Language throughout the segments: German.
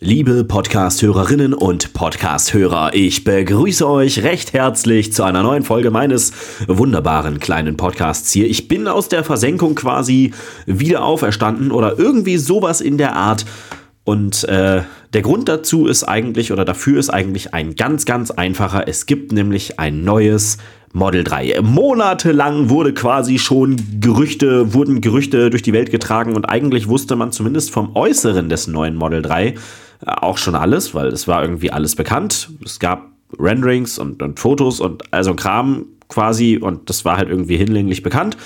Liebe Podcast-Hörerinnen und Podcast-Hörer, ich begrüße euch recht herzlich zu einer neuen Folge meines wunderbaren kleinen Podcasts hier. Ich bin aus der Versenkung quasi wieder auferstanden oder irgendwie sowas in der Art. Und äh, der Grund dazu ist eigentlich oder dafür ist eigentlich ein ganz, ganz einfacher. Es gibt nämlich ein neues Model 3. Monatelang wurde quasi schon Gerüchte, wurden Gerüchte durch die Welt getragen und eigentlich wusste man zumindest vom Äußeren des neuen Model 3 auch schon alles, weil es war irgendwie alles bekannt. Es gab Renderings und, und Fotos und also Kram quasi und das war halt irgendwie hinlänglich bekannt.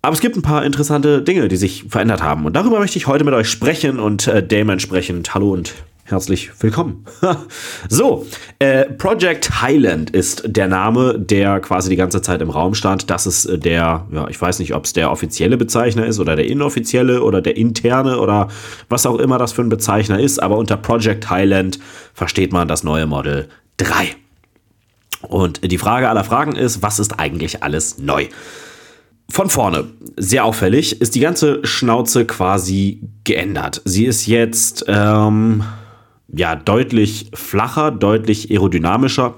Aber es gibt ein paar interessante Dinge, die sich verändert haben und darüber möchte ich heute mit euch sprechen und äh, dementsprechend hallo und herzlich willkommen. so, äh, Project Highland ist der Name, der quasi die ganze Zeit im Raum stand. Das ist äh, der, ja, ich weiß nicht, ob es der offizielle Bezeichner ist oder der inoffizielle oder der interne oder was auch immer das für ein Bezeichner ist, aber unter Project Highland versteht man das neue Model 3. Und die Frage aller Fragen ist, was ist eigentlich alles neu? Von vorne, sehr auffällig, ist die ganze Schnauze quasi geändert. Sie ist jetzt, ähm, ja, deutlich flacher, deutlich aerodynamischer.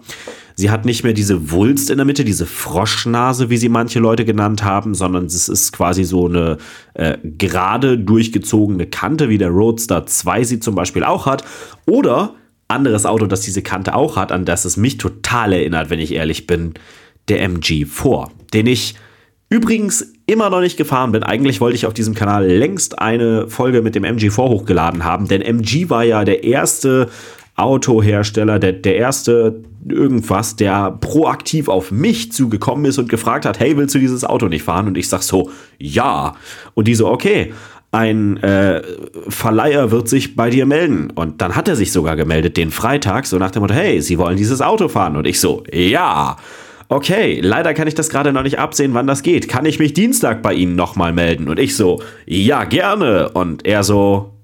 Sie hat nicht mehr diese Wulst in der Mitte, diese Froschnase, wie sie manche Leute genannt haben, sondern es ist quasi so eine äh, gerade durchgezogene Kante, wie der Roadster 2 sie zum Beispiel auch hat. Oder anderes Auto, das diese Kante auch hat, an das es mich total erinnert, wenn ich ehrlich bin, der MG4, den ich Übrigens immer noch nicht gefahren bin. Eigentlich wollte ich auf diesem Kanal längst eine Folge mit dem MG4 hochgeladen haben, denn MG war ja der erste Autohersteller, der, der erste irgendwas, der proaktiv auf mich zugekommen ist und gefragt hat, hey, willst du dieses Auto nicht fahren? Und ich sag so, ja. Und die so, okay, ein äh, Verleiher wird sich bei dir melden. Und dann hat er sich sogar gemeldet, den Freitag, so nach dem Motto, hey, Sie wollen dieses Auto fahren? Und ich so, ja okay, leider kann ich das gerade noch nicht absehen, wann das geht. Kann ich mich Dienstag bei Ihnen nochmal melden? Und ich so, ja, gerne. Und er so,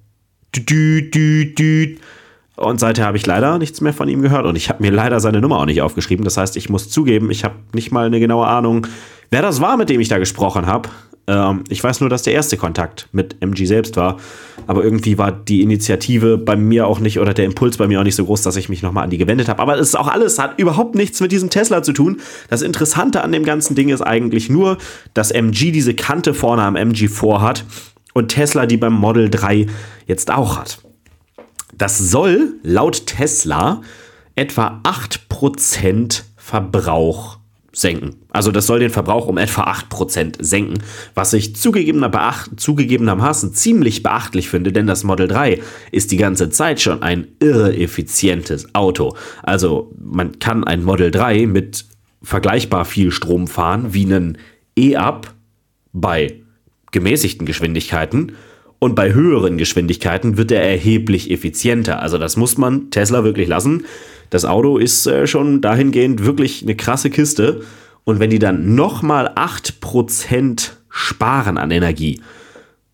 dü, dü, dü. Und seither habe ich leider nichts mehr von ihm gehört und ich habe mir leider seine Nummer auch nicht aufgeschrieben. Das heißt, ich muss zugeben, ich habe nicht mal eine genaue Ahnung, wer das war, mit dem ich da gesprochen habe. Ähm, ich weiß nur, dass der erste Kontakt mit MG selbst war. Aber irgendwie war die Initiative bei mir auch nicht oder der Impuls bei mir auch nicht so groß, dass ich mich nochmal an die gewendet habe. Aber es ist auch alles, hat überhaupt nichts mit diesem Tesla zu tun. Das Interessante an dem ganzen Ding ist eigentlich nur, dass MG diese Kante vorne am MG4 hat und Tesla die beim Model 3 jetzt auch hat. Das soll laut Tesla etwa 8% Verbrauch senken. Also das soll den Verbrauch um etwa 8% senken, was ich zugegebener beacht, zugegebenermaßen ziemlich beachtlich finde, denn das Model 3 ist die ganze Zeit schon ein irre effizientes Auto. Also man kann ein Model 3 mit vergleichbar viel Strom fahren wie einen E-Up bei gemäßigten Geschwindigkeiten und bei höheren Geschwindigkeiten wird er erheblich effizienter. Also das muss man Tesla wirklich lassen das Auto ist äh, schon dahingehend wirklich eine krasse Kiste. Und wenn die dann nochmal 8% sparen an Energie,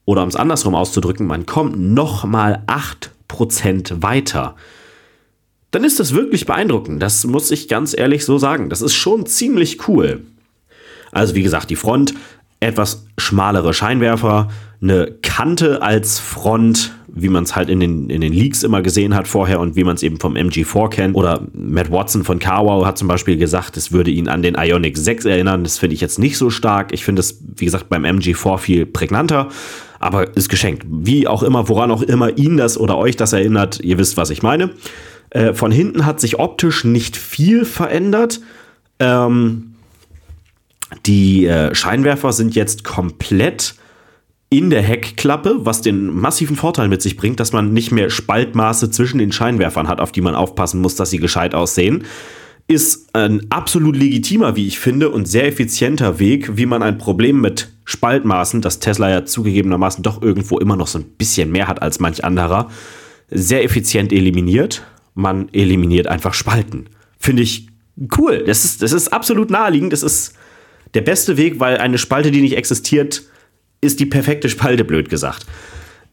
oder um es andersrum auszudrücken, man kommt nochmal 8% weiter, dann ist das wirklich beeindruckend. Das muss ich ganz ehrlich so sagen. Das ist schon ziemlich cool. Also wie gesagt, die Front, etwas schmalere Scheinwerfer, eine Kante als Front, wie man es halt in den, in den Leaks immer gesehen hat vorher und wie man es eben vom MG4 kennt. Oder Matt Watson von Carwow hat zum Beispiel gesagt, es würde ihn an den Ionic 6 erinnern. Das finde ich jetzt nicht so stark. Ich finde es, wie gesagt, beim MG4 viel prägnanter. Aber ist geschenkt. Wie auch immer, woran auch immer ihn das oder euch das erinnert, ihr wisst, was ich meine. Äh, von hinten hat sich optisch nicht viel verändert. Ähm, die äh, Scheinwerfer sind jetzt komplett in der Heckklappe, was den massiven Vorteil mit sich bringt, dass man nicht mehr Spaltmaße zwischen den Scheinwerfern hat, auf die man aufpassen muss, dass sie gescheit aussehen. Ist ein absolut legitimer, wie ich finde, und sehr effizienter Weg, wie man ein Problem mit Spaltmaßen, das Tesla ja zugegebenermaßen doch irgendwo immer noch so ein bisschen mehr hat als manch anderer, sehr effizient eliminiert. Man eliminiert einfach Spalten. Finde ich cool. Das ist, das ist absolut naheliegend. Das ist der beste Weg, weil eine Spalte, die nicht existiert, ist die perfekte Spalte, blöd gesagt.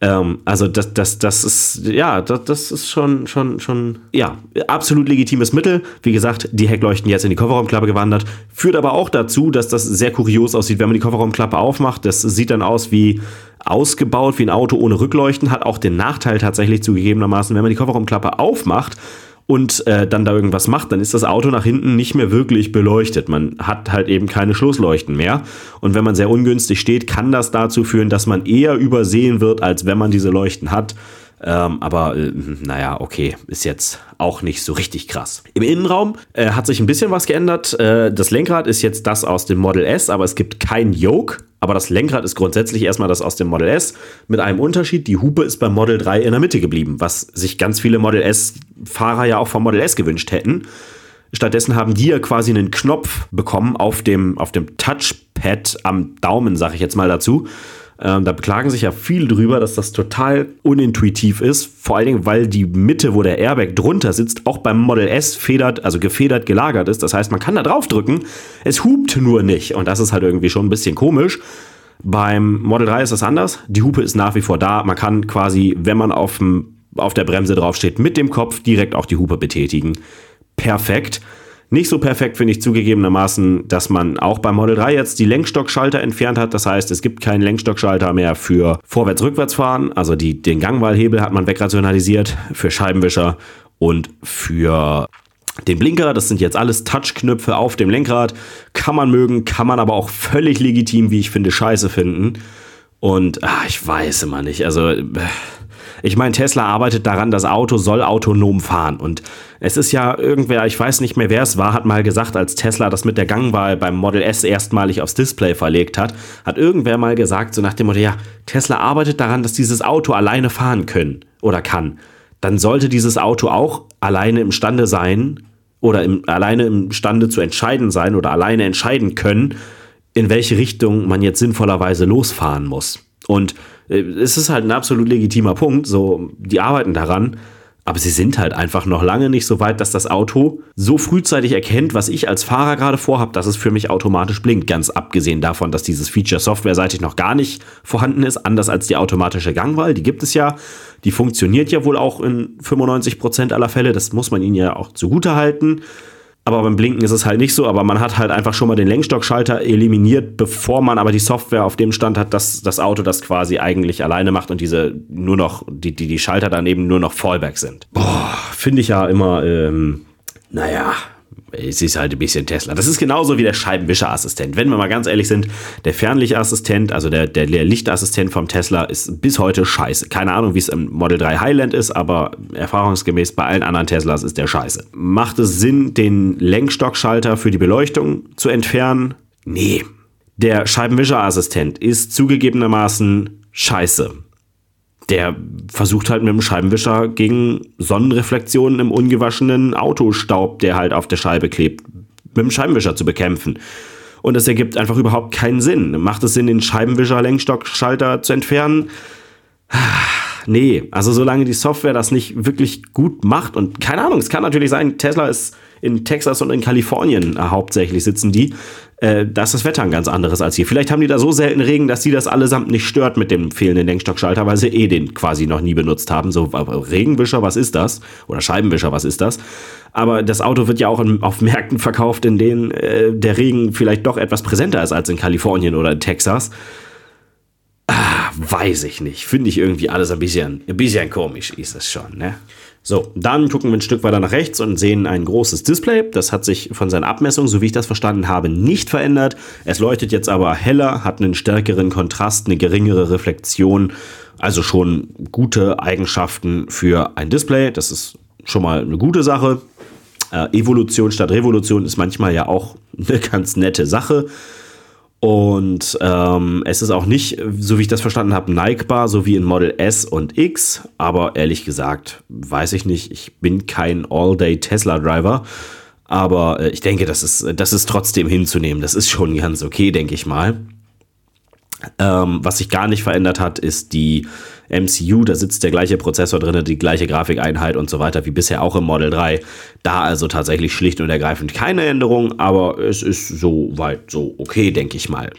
Ähm, also das, das, das ist, ja, das, das ist schon, schon, schon, ja, absolut legitimes Mittel. Wie gesagt, die Heckleuchten jetzt in die Kofferraumklappe gewandert. Führt aber auch dazu, dass das sehr kurios aussieht, wenn man die Kofferraumklappe aufmacht. Das sieht dann aus wie ausgebaut, wie ein Auto ohne Rückleuchten. Hat auch den Nachteil tatsächlich zugegebenermaßen, wenn man die Kofferraumklappe aufmacht, und äh, dann da irgendwas macht, dann ist das Auto nach hinten nicht mehr wirklich beleuchtet. Man hat halt eben keine Schlussleuchten mehr. Und wenn man sehr ungünstig steht, kann das dazu führen, dass man eher übersehen wird, als wenn man diese Leuchten hat. Ähm, aber äh, naja, okay, ist jetzt auch nicht so richtig krass. Im Innenraum äh, hat sich ein bisschen was geändert. Äh, das Lenkrad ist jetzt das aus dem Model S, aber es gibt kein Yoke. Aber das Lenkrad ist grundsätzlich erstmal das aus dem Model S mit einem Unterschied. Die Hupe ist beim Model 3 in der Mitte geblieben, was sich ganz viele Model S-Fahrer ja auch vom Model S gewünscht hätten. Stattdessen haben die ja quasi einen Knopf bekommen auf dem, auf dem Touchpad am Daumen, sag ich jetzt mal dazu ähm, da beklagen sich ja viele drüber, dass das total unintuitiv ist. Vor allen Dingen, weil die Mitte, wo der Airbag drunter sitzt, auch beim Model S federt, also gefedert gelagert ist. Das heißt, man kann da drauf drücken, es hupt nur nicht. Und das ist halt irgendwie schon ein bisschen komisch. Beim Model 3 ist das anders. Die Hupe ist nach wie vor da. Man kann quasi, wenn man auf, der Bremse draufsteht, mit dem Kopf direkt auch die Hupe betätigen. Perfekt. Nicht so perfekt finde ich zugegebenermaßen, dass man auch beim Model 3 jetzt die Lenkstockschalter entfernt hat. Das heißt, es gibt keinen Lenkstockschalter mehr für Vorwärts-Rückwärts-Fahren. Also die, den Gangwahlhebel hat man wegrationalisiert für Scheibenwischer und für den Blinker. Das sind jetzt alles Touchknöpfe auf dem Lenkrad. Kann man mögen, kann man aber auch völlig legitim, wie ich finde, scheiße finden. Und ach, ich weiß immer nicht. Also. Äh, ich meine, Tesla arbeitet daran, das Auto soll autonom fahren. Und es ist ja irgendwer, ich weiß nicht mehr, wer es war, hat mal gesagt, als Tesla das mit der Gangwahl beim Model S erstmalig aufs Display verlegt hat, hat irgendwer mal gesagt, so nach dem Motto, ja, Tesla arbeitet daran, dass dieses Auto alleine fahren können oder kann. Dann sollte dieses Auto auch alleine imstande sein oder im, alleine imstande zu entscheiden sein oder alleine entscheiden können, in welche Richtung man jetzt sinnvollerweise losfahren muss. Und es ist halt ein absolut legitimer Punkt, so, die arbeiten daran. Aber sie sind halt einfach noch lange nicht so weit, dass das Auto so frühzeitig erkennt, was ich als Fahrer gerade vorhabe, dass es für mich automatisch blinkt. Ganz abgesehen davon, dass dieses Feature softwareseitig noch gar nicht vorhanden ist, anders als die automatische Gangwahl. Die gibt es ja. Die funktioniert ja wohl auch in 95% aller Fälle. Das muss man ihnen ja auch zugute halten. Aber beim Blinken ist es halt nicht so, aber man hat halt einfach schon mal den Lenkstockschalter eliminiert, bevor man aber die Software auf dem Stand hat, dass das Auto das quasi eigentlich alleine macht und diese nur noch, die, die, die Schalter daneben nur noch Fallback sind. Boah, finde ich ja immer, ähm, naja, es ist halt ein bisschen Tesla. Das ist genauso wie der Scheibenwischerassistent. Wenn wir mal ganz ehrlich sind, der Fernlichtassistent, also der, der, Lichtassistent vom Tesla, ist bis heute scheiße. Keine Ahnung, wie es im Model 3 Highland ist, aber erfahrungsgemäß bei allen anderen Teslas ist der scheiße. Macht es Sinn, den Lenkstockschalter für die Beleuchtung zu entfernen? Nee. Der Scheibenwischerassistent ist zugegebenermaßen scheiße der versucht halt mit dem Scheibenwischer gegen Sonnenreflexionen im ungewaschenen Autostaub, der halt auf der Scheibe klebt, mit dem Scheibenwischer zu bekämpfen. Und das ergibt einfach überhaupt keinen Sinn. Macht es Sinn, den Scheibenwischer-Lenkstockschalter zu entfernen? Nee, also solange die Software das nicht wirklich gut macht und keine Ahnung, es kann natürlich sein, Tesla ist in Texas und in Kalifornien äh, hauptsächlich sitzen die, äh, da ist das Wetter ein ganz anderes als hier. Vielleicht haben die da so selten Regen, dass die das allesamt nicht stört mit dem fehlenden Lenkstockschalter, weil sie eh den quasi noch nie benutzt haben. So, Regenwischer, was ist das? Oder Scheibenwischer, was ist das? Aber das Auto wird ja auch in, auf Märkten verkauft, in denen äh, der Regen vielleicht doch etwas präsenter ist als in Kalifornien oder in Texas. Weiß ich nicht. Finde ich irgendwie alles ein bisschen, ein bisschen komisch, ist es schon, ne? So, dann gucken wir ein Stück weiter nach rechts und sehen ein großes Display. Das hat sich von seiner Abmessung, so wie ich das verstanden habe, nicht verändert. Es leuchtet jetzt aber heller, hat einen stärkeren Kontrast, eine geringere Reflexion. Also schon gute Eigenschaften für ein Display. Das ist schon mal eine gute Sache. Äh, Evolution statt Revolution ist manchmal ja auch eine ganz nette Sache. Und ähm, es ist auch nicht, so wie ich das verstanden habe, neigbar, so wie in Model S und X. Aber ehrlich gesagt, weiß ich nicht. Ich bin kein All-Day-Tesla-Driver. Aber äh, ich denke, das ist, das ist trotzdem hinzunehmen. Das ist schon ganz okay, denke ich mal. Ähm, was sich gar nicht verändert hat, ist die MCU. Da sitzt der gleiche Prozessor drin, die gleiche Grafikeinheit und so weiter wie bisher auch im Model 3. Da also tatsächlich schlicht und ergreifend keine Änderung, aber es ist so weit so okay, denke ich mal.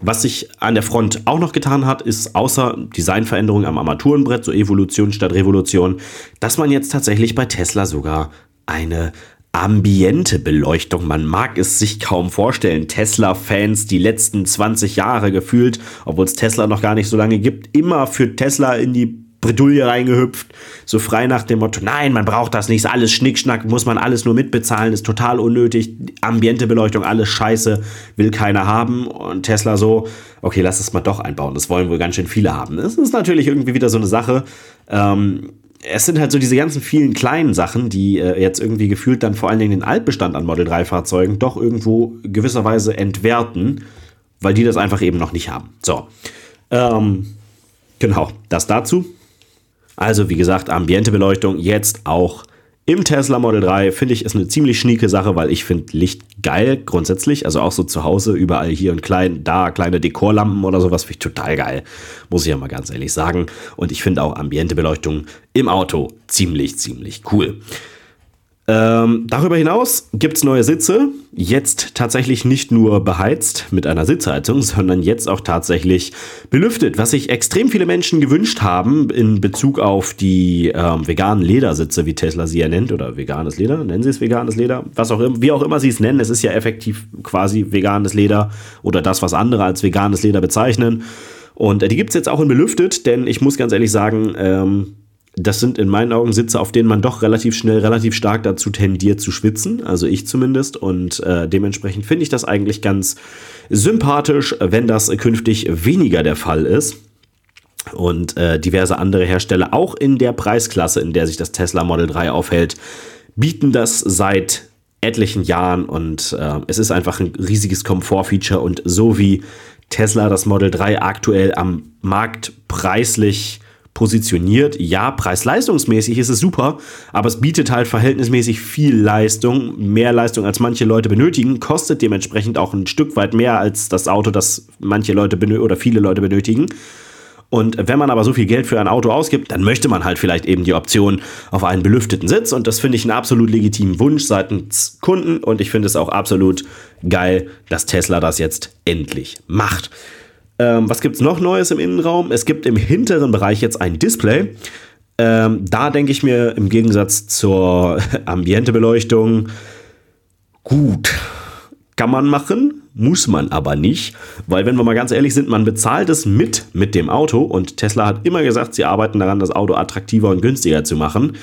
Was sich an der Front auch noch getan hat, ist außer Designveränderungen am Armaturenbrett, so Evolution statt Revolution, dass man jetzt tatsächlich bei Tesla sogar eine ambiente Beleuchtung. Man mag es sich kaum vorstellen. Tesla-Fans die letzten 20 Jahre gefühlt, obwohl es Tesla noch gar nicht so lange gibt, immer für Tesla in die Bredouille reingehüpft, so frei nach dem Motto, nein, man braucht das nicht, alles Schnickschnack, muss man alles nur mitbezahlen, ist total unnötig, ambiente Beleuchtung, alles scheiße, will keiner haben und Tesla so, okay, lass es mal doch einbauen, das wollen wohl ganz schön viele haben. Das ist natürlich irgendwie wieder so eine Sache, ähm, es sind halt so diese ganzen vielen kleinen Sachen, die äh, jetzt irgendwie gefühlt dann vor allen Dingen den Altbestand an Model 3 Fahrzeugen doch irgendwo gewisserweise entwerten, weil die das einfach eben noch nicht haben. So, ähm, genau, das dazu. Also wie gesagt, Ambientebeleuchtung jetzt auch im Tesla Model 3 finde ich ist eine ziemlich schnieke Sache, weil ich finde Licht geil grundsätzlich. Also auch so zu Hause, überall hier und klein, da kleine Dekorlampen oder sowas finde ich total geil. Muss ich ja mal ganz ehrlich sagen. Und ich finde auch Ambientebeleuchtung im Auto ziemlich, ziemlich cool. Ähm, darüber hinaus gibt es neue Sitze. Jetzt tatsächlich nicht nur beheizt mit einer Sitzheizung, sondern jetzt auch tatsächlich belüftet, was sich extrem viele Menschen gewünscht haben in Bezug auf die ähm, veganen Ledersitze, wie Tesla sie ja nennt, oder veganes Leder, nennen sie es veganes Leder, was auch immer, wie auch immer sie es nennen. Es ist ja effektiv quasi veganes Leder oder das, was andere als veganes Leder bezeichnen. Und äh, die gibt es jetzt auch in belüftet, denn ich muss ganz ehrlich sagen, ähm, das sind in meinen Augen Sitze, auf denen man doch relativ schnell, relativ stark dazu tendiert zu schwitzen, also ich zumindest. Und äh, dementsprechend finde ich das eigentlich ganz sympathisch, wenn das künftig weniger der Fall ist. Und äh, diverse andere Hersteller, auch in der Preisklasse, in der sich das Tesla Model 3 aufhält, bieten das seit etlichen Jahren und äh, es ist einfach ein riesiges Komfortfeature und so wie Tesla das Model 3 aktuell am Markt preislich positioniert. Ja, preis-leistungsmäßig ist es super, aber es bietet halt verhältnismäßig viel Leistung, mehr Leistung als manche Leute benötigen, kostet dementsprechend auch ein Stück weit mehr als das Auto, das manche Leute oder viele Leute benötigen. Und wenn man aber so viel Geld für ein Auto ausgibt, dann möchte man halt vielleicht eben die Option auf einen belüfteten Sitz. Und das finde ich einen absolut legitimen Wunsch seitens Kunden. Und ich finde es auch absolut geil, dass Tesla das jetzt endlich macht. Ähm, was gibt es noch Neues im Innenraum? Es gibt im hinteren Bereich jetzt ein Display. Ähm, da denke ich mir im Gegensatz zur Ambientebeleuchtung, gut, kann man machen, muss man aber nicht, weil wenn wir mal ganz ehrlich sind, man bezahlt es mit mit dem Auto und Tesla hat immer gesagt, sie arbeiten daran, das Auto attraktiver und günstiger zu machen.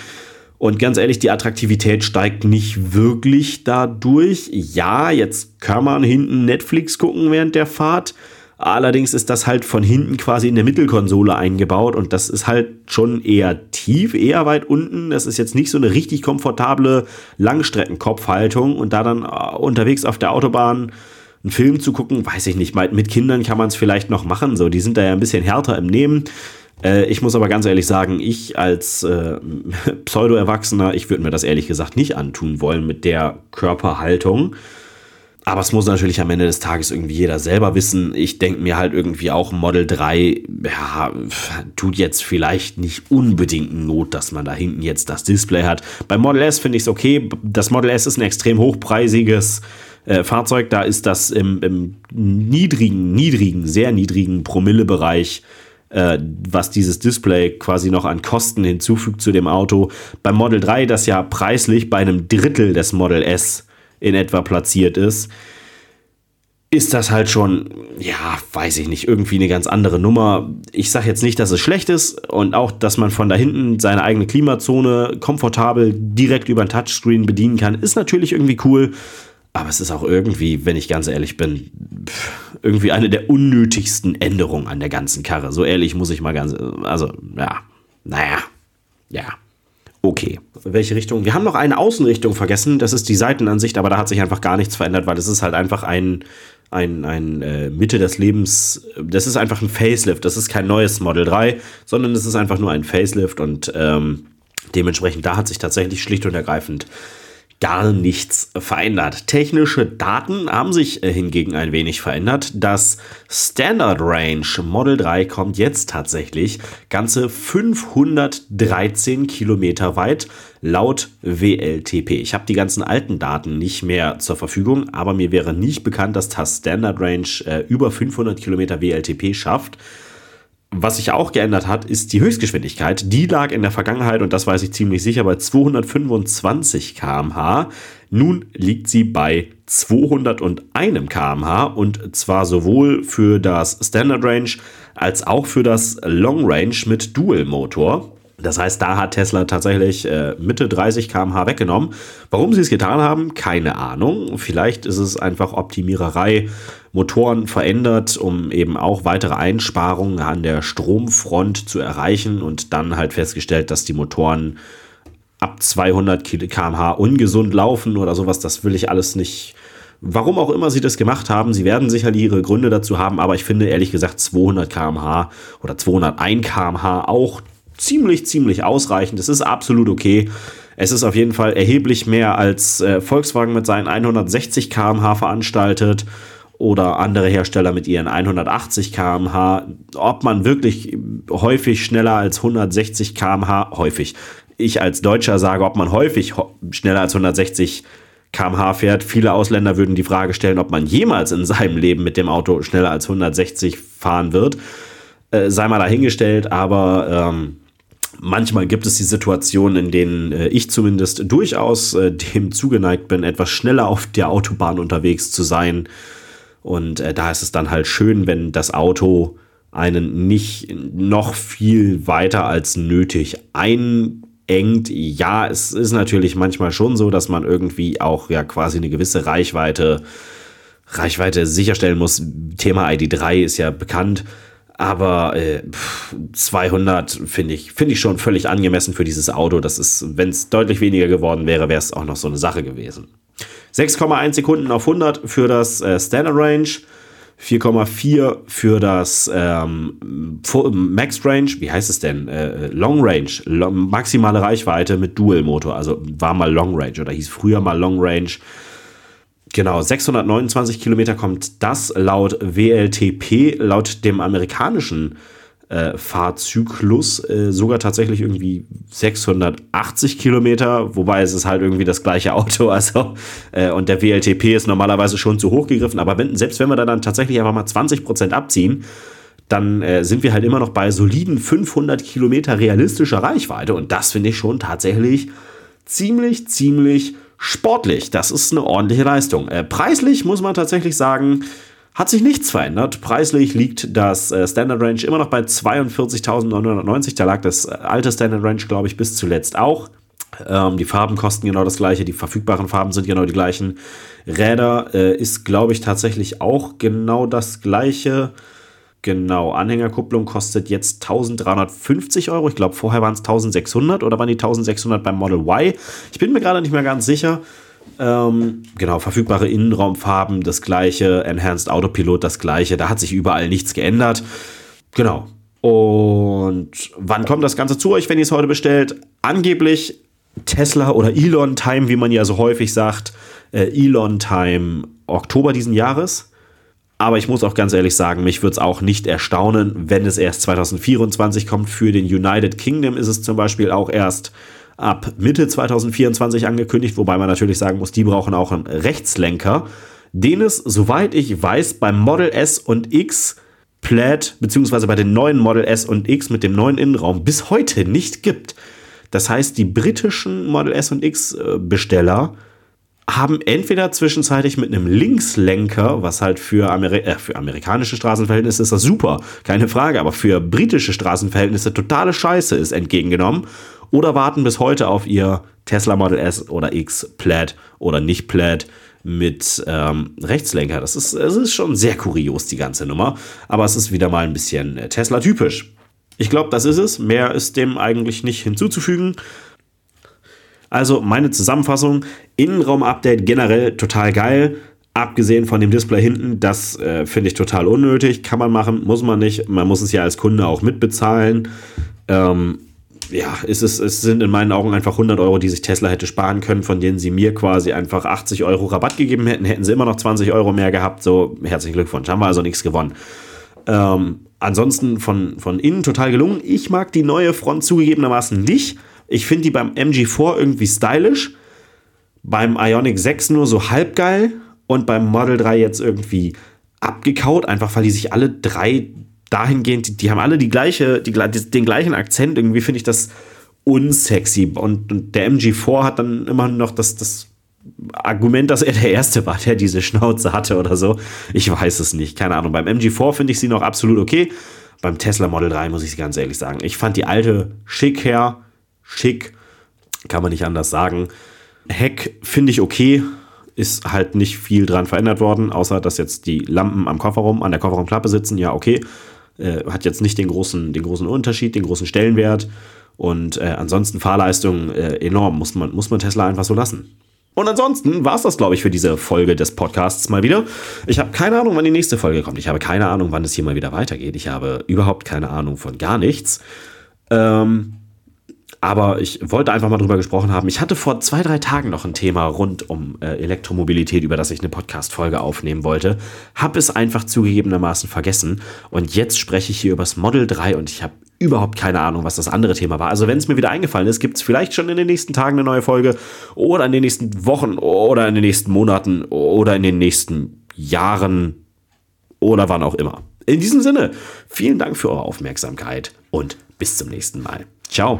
Und ganz ehrlich, die Attraktivität steigt nicht wirklich dadurch. Ja, jetzt kann man hinten Netflix gucken während der Fahrt. Allerdings ist das halt von hinten quasi in der Mittelkonsole eingebaut und das ist halt schon eher tief, eher weit unten. Das ist jetzt nicht so eine richtig komfortable Langstreckenkopfhaltung und da dann äh, unterwegs auf der Autobahn einen Film zu gucken, weiß ich nicht. Mit Kindern kann man es vielleicht noch machen, so die sind da ja ein bisschen härter im Nehmen. Äh, ich muss aber ganz ehrlich sagen, ich als äh, Pseudo-Erwachsener, ich würde mir das ehrlich gesagt nicht antun wollen mit der Körperhaltung. Aber es muss natürlich am Ende des Tages irgendwie jeder selber wissen. Ich denke mir halt irgendwie auch Model 3, ja, tut jetzt vielleicht nicht unbedingt Not, dass man da hinten jetzt das Display hat. Bei Model S finde ich es okay. Das Model S ist ein extrem hochpreisiges äh, Fahrzeug. Da ist das im, im, niedrigen, niedrigen, sehr niedrigen Promillebereich äh, was dieses Display quasi noch an Kosten hinzufügt zu dem Auto. Beim Model 3, das ja preislich bei einem Drittel des Model S in etwa platziert ist, ist das halt schon, ja, weiß ich nicht, irgendwie eine ganz andere Nummer. Ich sage jetzt nicht, dass es schlecht ist und auch, dass man von da hinten seine eigene Klimazone komfortabel direkt über ein Touchscreen bedienen kann, ist natürlich irgendwie cool. Aber es ist auch irgendwie, wenn ich ganz ehrlich bin, irgendwie eine der unnötigsten Änderungen an der ganzen Karre. So ehrlich muss ich mal ganz, also, ja, naja, ja okay. Welche Richtung? Wir haben noch eine Außenrichtung vergessen, das ist die Seitenansicht, aber da hat sich einfach gar nichts verändert, weil es ist halt einfach ein, ein, ein äh, Mitte des Lebens, das ist einfach ein Facelift, das ist kein neues Model 3, sondern es ist einfach nur ein Facelift und ähm, dementsprechend da hat sich tatsächlich schlicht und ergreifend gar nichts verändert. Technische Daten haben sich äh, hingegen ein wenig verändert. Das Standard Range Model 3 kommt jetzt tatsächlich ganze 513 Kilometer weit laut WLTP. Ich habe die ganzen alten Daten nicht mehr zur Verfügung, aber mir wäre nicht bekannt, dass das Standard Range äh, über 500 Kilometer WLTP schafft. Was sich auch geändert hat, ist die Höchstgeschwindigkeit. Die lag in der Vergangenheit, und das weiß ich ziemlich sicher, bei 225 km/h. Nun liegt sie bei 201 km/h und zwar sowohl für das Standard Range als auch für das Long Range mit Dual Motor. Das heißt, da hat Tesla tatsächlich äh, Mitte 30 km/h weggenommen. Warum sie es getan haben, keine Ahnung. Vielleicht ist es einfach Optimiererei, Motoren verändert, um eben auch weitere Einsparungen an der Stromfront zu erreichen und dann halt festgestellt, dass die Motoren ab 200 km/h ungesund laufen oder sowas. Das will ich alles nicht. Warum auch immer sie das gemacht haben, sie werden sicherlich ihre Gründe dazu haben, aber ich finde ehrlich gesagt 200 km/h oder 201 km/h auch ziemlich, ziemlich ausreichend. Es ist absolut okay. Es ist auf jeden Fall erheblich mehr als äh, Volkswagen mit seinen 160 km/h veranstaltet oder andere Hersteller mit ihren 180 km/h. Ob man wirklich häufig schneller als 160 km/h, häufig, ich als Deutscher sage, ob man häufig schneller als 160 km/h fährt. Viele Ausländer würden die Frage stellen, ob man jemals in seinem Leben mit dem Auto schneller als 160 fahren wird. Äh, sei mal dahingestellt, aber ähm, manchmal gibt es die Situationen, in denen äh, ich zumindest durchaus äh, dem zugeneigt bin, etwas schneller auf der Autobahn unterwegs zu sein. Und äh, da ist es dann halt schön, wenn das Auto einen nicht noch viel weiter als nötig einengt. Ja, es ist natürlich manchmal schon so, dass man irgendwie auch ja quasi eine gewisse Reichweite, Reichweite sicherstellen muss. Thema ID3 ist ja bekannt. Aber äh, 200 finde ich, finde ich schon völlig angemessen für dieses Auto. Das ist, wenn es deutlich weniger geworden wäre, wäre es auch noch so eine Sache gewesen. 6,1 Sekunden auf 100 für das äh, Standard Range. 4,4 für das ähm, Max Range, wie heißt es denn? Äh, Long Range, long, maximale Reichweite mit Dual Motor, also war mal Long Range oder hieß früher mal Long Range. Genau, 629 Kilometer kommt das laut WLTP, laut dem amerikanischen äh, Fahrzyklus äh, sogar tatsächlich irgendwie 680 Kilometer, wobei es ist halt irgendwie das gleiche Auto, also äh, und der WLTP ist normalerweise schon zu hoch gegriffen, aber wenn, selbst wenn wir da dann tatsächlich einfach mal 20 Prozent abziehen, dann äh, sind wir halt immer noch bei soliden 500 Kilometer realistischer Reichweite und das finde ich schon tatsächlich ziemlich, ziemlich sportlich. Das ist eine ordentliche Leistung. Äh, preislich muss man tatsächlich sagen, hat sich nichts verändert. Preislich liegt das äh, Standard Range immer noch bei 42.990. Da lag das äh, alte Standard Range, glaube ich, bis zuletzt auch. Ähm, die Farben kosten genau das gleiche, die verfügbaren Farben sind genau die gleichen. Räder äh, ist, glaube ich, tatsächlich auch genau das gleiche. Genau, Anhängerkupplung kostet jetzt 1350 Euro. Ich glaube, vorher waren es 1600 oder waren die 1600 beim Model Y? Ich bin mir gerade nicht mehr ganz sicher. Ähm, genau, verfügbare Innenraumfarben, das gleiche, Enhanced Autopilot, das gleiche. Da hat sich überall nichts geändert. Genau. Und wann kommt das Ganze zu euch, wenn ihr es heute bestellt? Angeblich Tesla oder Elon Time, wie man ja so häufig sagt. Äh, Elon Time Oktober diesen Jahres. Aber ich muss auch ganz ehrlich sagen, mich würde es auch nicht erstaunen, wenn es erst 2024 kommt. Für den United Kingdom ist es zum Beispiel auch erst ab Mitte 2024 angekündigt, wobei man natürlich sagen muss, die brauchen auch einen Rechtslenker, den es, soweit ich weiß, beim Model S und X Plaid, beziehungsweise bei den neuen Model S und X mit dem neuen Innenraum bis heute nicht gibt. Das heißt, die britischen Model S und X äh, Besteller haben entweder zwischenzeitlich mit einem Linkslenker, was halt für, Ameri äh, für amerikanische Straßenverhältnisse ist das super, keine Frage, aber für britische Straßenverhältnisse totale Scheiße ist entgegengenommen, oder warten bis heute auf ihr Tesla Model S oder X Plaid oder nicht Plaid mit ähm, Rechtslenker. Das ist, das ist schon sehr kurios, die ganze Nummer, aber es ist wieder mal ein bisschen äh, Tesla-typisch. Ich glaube, das ist es. Mehr ist dem eigentlich nicht hinzuzufügen. Also meine Zusammenfassung, Innenraum-Update generell total geil. Abgesehen von dem Display hinten, das äh, finde ich total unnötig. Kann man machen, muss man nicht. Man muss es ja als Kunde auch mitbezahlen. Ähm, ja, es, ist, es sind in meinen Augen einfach 100 Euro, die sich Tesla hätte sparen können, von denen sie mir quasi einfach 80 Euro Rabatt gegeben hätten, hätten sie immer noch 20 Euro mehr gehabt. So, herzlichen Glückwunsch, haben wir also nichts gewonnen. Ähm, ansonsten von, von innen total gelungen. Ich mag die neue Front zugegebenermaßen nicht. Ich finde die beim MG4 irgendwie stylisch, beim Ionic 6 nur so halb geil und beim Model 3 jetzt irgendwie abgekaut, einfach weil die sich alle drei dahingehend, die, die haben alle die gleiche, die, den gleichen Akzent. Irgendwie finde ich das unsexy. Und, und, der MG4 hat dann immer noch das, das Argument, dass er der Erste war, der diese Schnauze hatte oder so. Ich weiß es nicht, keine Ahnung. Beim MG4 finde ich sie noch absolut okay. Beim Tesla Model 3 muss ich ganz ehrlich sagen. Ich fand die alte schick her. Schick, kann man nicht anders sagen. Heck finde ich okay. Ist halt nicht viel dran verändert worden, außer dass jetzt die Lampen am Kofferraum, an der Kofferraumklappe sitzen. Ja, okay. Äh, hat jetzt nicht den großen, den großen Unterschied, den großen Stellenwert. Und äh, ansonsten Fahrleistung äh, enorm, muss man, muss man Tesla einfach so lassen. Und ansonsten war es das, glaube ich, für diese Folge des Podcasts mal wieder. Ich habe keine Ahnung, wann die nächste Folge kommt. Ich habe keine Ahnung, wann es hier mal wieder weitergeht. Ich habe überhaupt keine Ahnung von gar nichts. Ähm, aber ich wollte einfach mal drüber gesprochen haben. Ich hatte vor zwei, drei Tagen noch ein Thema rund um äh, Elektromobilität, über das ich eine Podcast-Folge aufnehmen wollte. Habe es einfach zugegebenermaßen vergessen. Und jetzt spreche ich hier über das Model 3 und ich habe überhaupt keine Ahnung, was das andere Thema war. Also wenn es mir wieder eingefallen ist, gibt es vielleicht schon in den nächsten Tagen eine neue Folge oder in den nächsten Wochen oder in den nächsten Monaten oder in den nächsten Jahren oder wann auch immer. In diesem Sinne, vielen Dank für eure Aufmerksamkeit und bis zum nächsten Mal. Ciao.